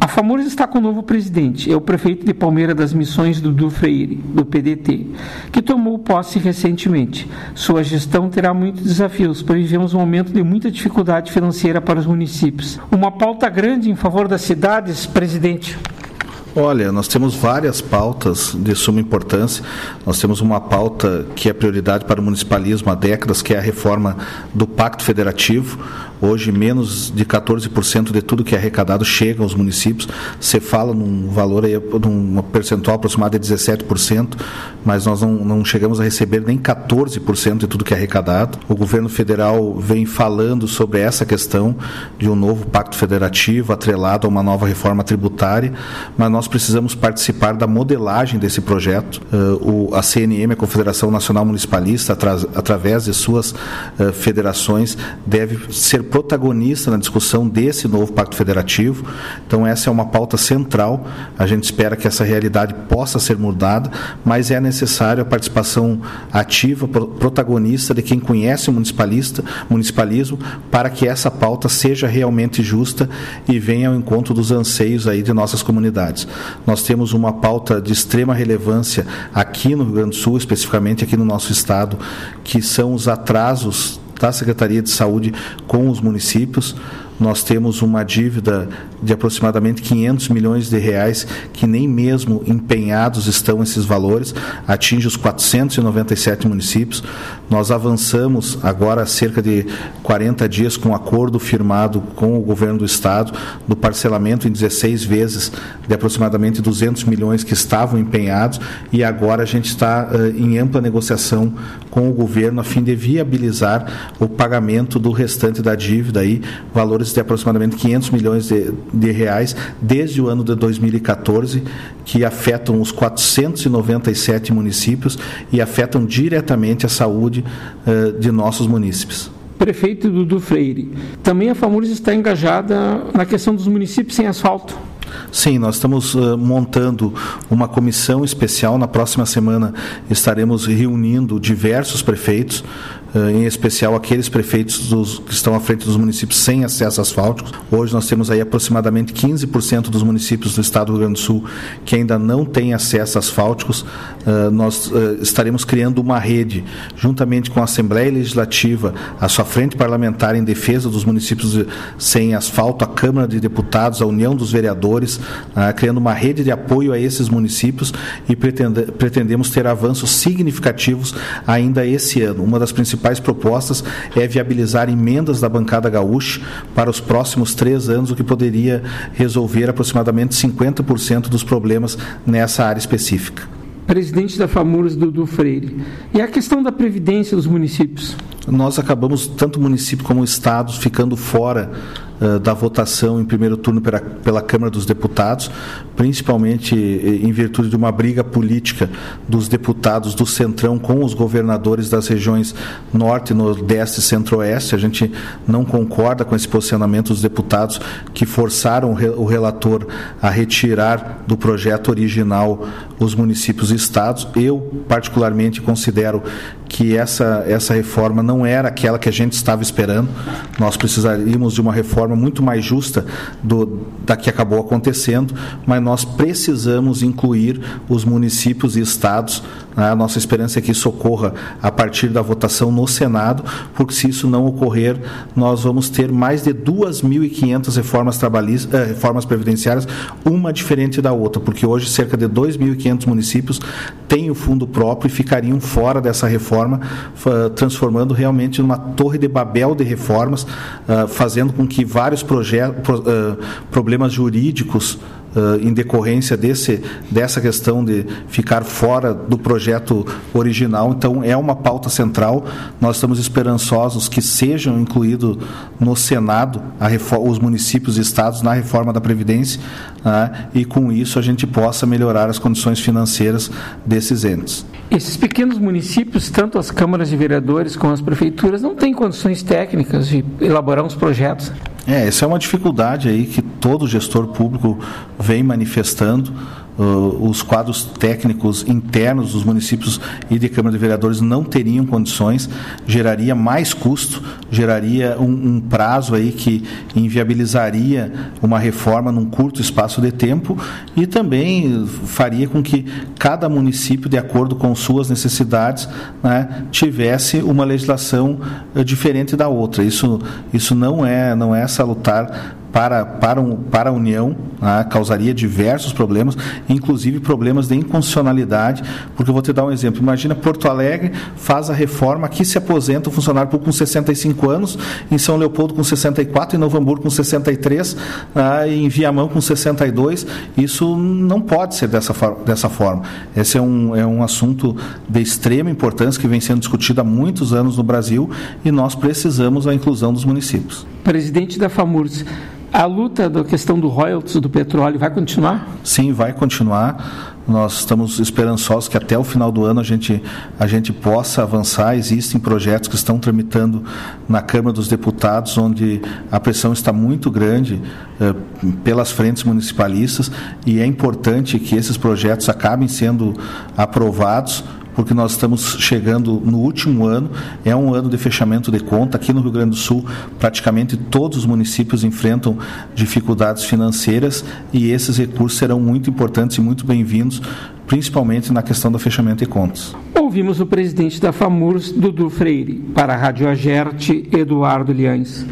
A FAMURS está com o novo presidente, é o prefeito de Palmeira das Missões, Dudu Freire, do PDT, que tomou posse recentemente. Sua gestão terá muitos desafios, pois vivemos um momento de muita dificuldade financeira para os municípios. Uma pauta grande em favor das cidades, presidente. Olha, nós temos várias pautas de suma importância. Nós temos uma pauta que é prioridade para o municipalismo há décadas, que é a reforma do Pacto Federativo. Hoje, menos de 14% de tudo que é arrecadado chega aos municípios. Você fala num valor, aí, num percentual aproximado de 17%, mas nós não, não chegamos a receber nem 14% de tudo que é arrecadado. O governo federal vem falando sobre essa questão de um novo Pacto Federativo atrelado a uma nova reforma tributária, mas nós precisamos participar da modelagem desse projeto. O, a CNM, a Confederação Nacional Municipalista, atra, através de suas uh, federações, deve ser protagonista na discussão desse novo Pacto Federativo. Então, essa é uma pauta central. A gente espera que essa realidade possa ser mudada, mas é necessário a participação ativa, protagonista de quem conhece o municipalista, municipalismo, para que essa pauta seja realmente justa e venha ao encontro dos anseios aí de nossas comunidades. Nós temos uma pauta de extrema relevância aqui no Rio Grande do Sul, especificamente aqui no nosso estado, que são os atrasos da Secretaria de Saúde com os municípios nós temos uma dívida de aproximadamente 500 milhões de reais que nem mesmo empenhados estão esses valores, atinge os 497 municípios. Nós avançamos agora há cerca de 40 dias com um acordo firmado com o governo do estado do parcelamento em 16 vezes de aproximadamente 200 milhões que estavam empenhados e agora a gente está uh, em ampla negociação com o governo a fim de viabilizar o pagamento do restante da dívida aí, valores de aproximadamente 500 milhões de, de reais desde o ano de 2014, que afetam os 497 municípios e afetam diretamente a saúde uh, de nossos munícipes prefeito Dudu Freire. Também a FAMURS está engajada na questão dos municípios sem asfalto. Sim, nós estamos uh, montando uma comissão especial. Na próxima semana estaremos reunindo diversos prefeitos eh, em especial aqueles prefeitos dos, que estão à frente dos municípios sem acesso asfáltico. Hoje nós temos aí aproximadamente 15% dos municípios do estado do Rio Grande do Sul que ainda não têm acesso asfálticos. Uh, nós uh, estaremos criando uma rede, juntamente com a Assembleia Legislativa, a sua frente parlamentar em defesa dos municípios sem asfalto, a Câmara de Deputados, a União dos Vereadores, uh, criando uma rede de apoio a esses municípios e pretende, pretendemos ter avanços significativos ainda esse ano. Uma das principais principais propostas é viabilizar emendas da bancada gaúcha para os próximos três anos, o que poderia resolver aproximadamente 50% dos problemas nessa área específica. Presidente da FAMURS, Dudu Freire. E a questão da previdência dos municípios? Nós acabamos, tanto município como o Estado, ficando fora uh, da votação em primeiro turno pela, pela Câmara dos Deputados, principalmente eh, em virtude de uma briga política dos deputados do Centrão com os governadores das regiões Norte, Nordeste e Centro-Oeste. A gente não concorda com esse posicionamento dos deputados que forçaram o relator a retirar do projeto original os municípios e estados. Eu, particularmente, considero que essa, essa reforma não era aquela que a gente estava esperando. Nós precisaríamos de uma reforma muito mais justa do, da que acabou acontecendo, mas nós precisamos incluir os municípios e estados. Né? A nossa esperança é que isso ocorra a partir da votação no Senado, porque se isso não ocorrer, nós vamos ter mais de 2.500 reformas, trabalhistas, eh, reformas previdenciárias, uma diferente da outra, porque hoje cerca de 2.500 municípios têm o fundo próprio e ficariam fora dessa reforma, transformando realmente numa torre de Babel de reformas, ah, fazendo com que vários projetos, ah, problemas jurídicos uh, em decorrência desse, dessa questão de ficar fora do projeto original. Então, é uma pauta central. Nós estamos esperançosos que sejam incluídos no Senado os municípios e estados na reforma da Previdência né, e, com isso, a gente possa melhorar as condições financeiras desses entes. Esses pequenos municípios, tanto as câmaras de vereadores como as prefeituras, não têm condições técnicas de elaborar uns projetos. É, essa é uma dificuldade aí que todo gestor público vem manifestando uh, os quadros técnicos internos dos municípios e de Câmara de Vereadores não teriam condições, geraria mais custo, geraria um, um prazo aí que inviabilizaria uma reforma num curto espaço de tempo e também faria com que cada município, de acordo com suas necessidades, né, tivesse uma legislação uh, diferente da outra. Isso, isso não é não é salutar para, para, um, para a União, né, causaria diversos problemas, inclusive problemas de inconstitucionalidade, porque eu vou te dar um exemplo. Imagina Porto Alegre faz a reforma, aqui se aposenta um funcionário público com 65 anos, em São Leopoldo com 64, em Novo Hamburgo com 63, né, em Viamão com 62. Isso não pode ser dessa, dessa forma. Esse é um, é um assunto de extrema importância que vem sendo discutido há muitos anos no Brasil e nós precisamos da inclusão dos municípios. Presidente da FAMURS, a luta da questão do royalties do petróleo vai continuar? Sim, vai continuar. Nós estamos esperançosos que até o final do ano a gente, a gente possa avançar. Existem projetos que estão tramitando na Câmara dos Deputados, onde a pressão está muito grande eh, pelas frentes municipalistas e é importante que esses projetos acabem sendo aprovados porque nós estamos chegando no último ano, é um ano de fechamento de conta. Aqui no Rio Grande do Sul, praticamente todos os municípios enfrentam dificuldades financeiras e esses recursos serão muito importantes e muito bem-vindos, principalmente na questão do fechamento de contas. Ouvimos o presidente da FAMURS, Dudu Freire, para a Rádio Agerte, Eduardo Liães.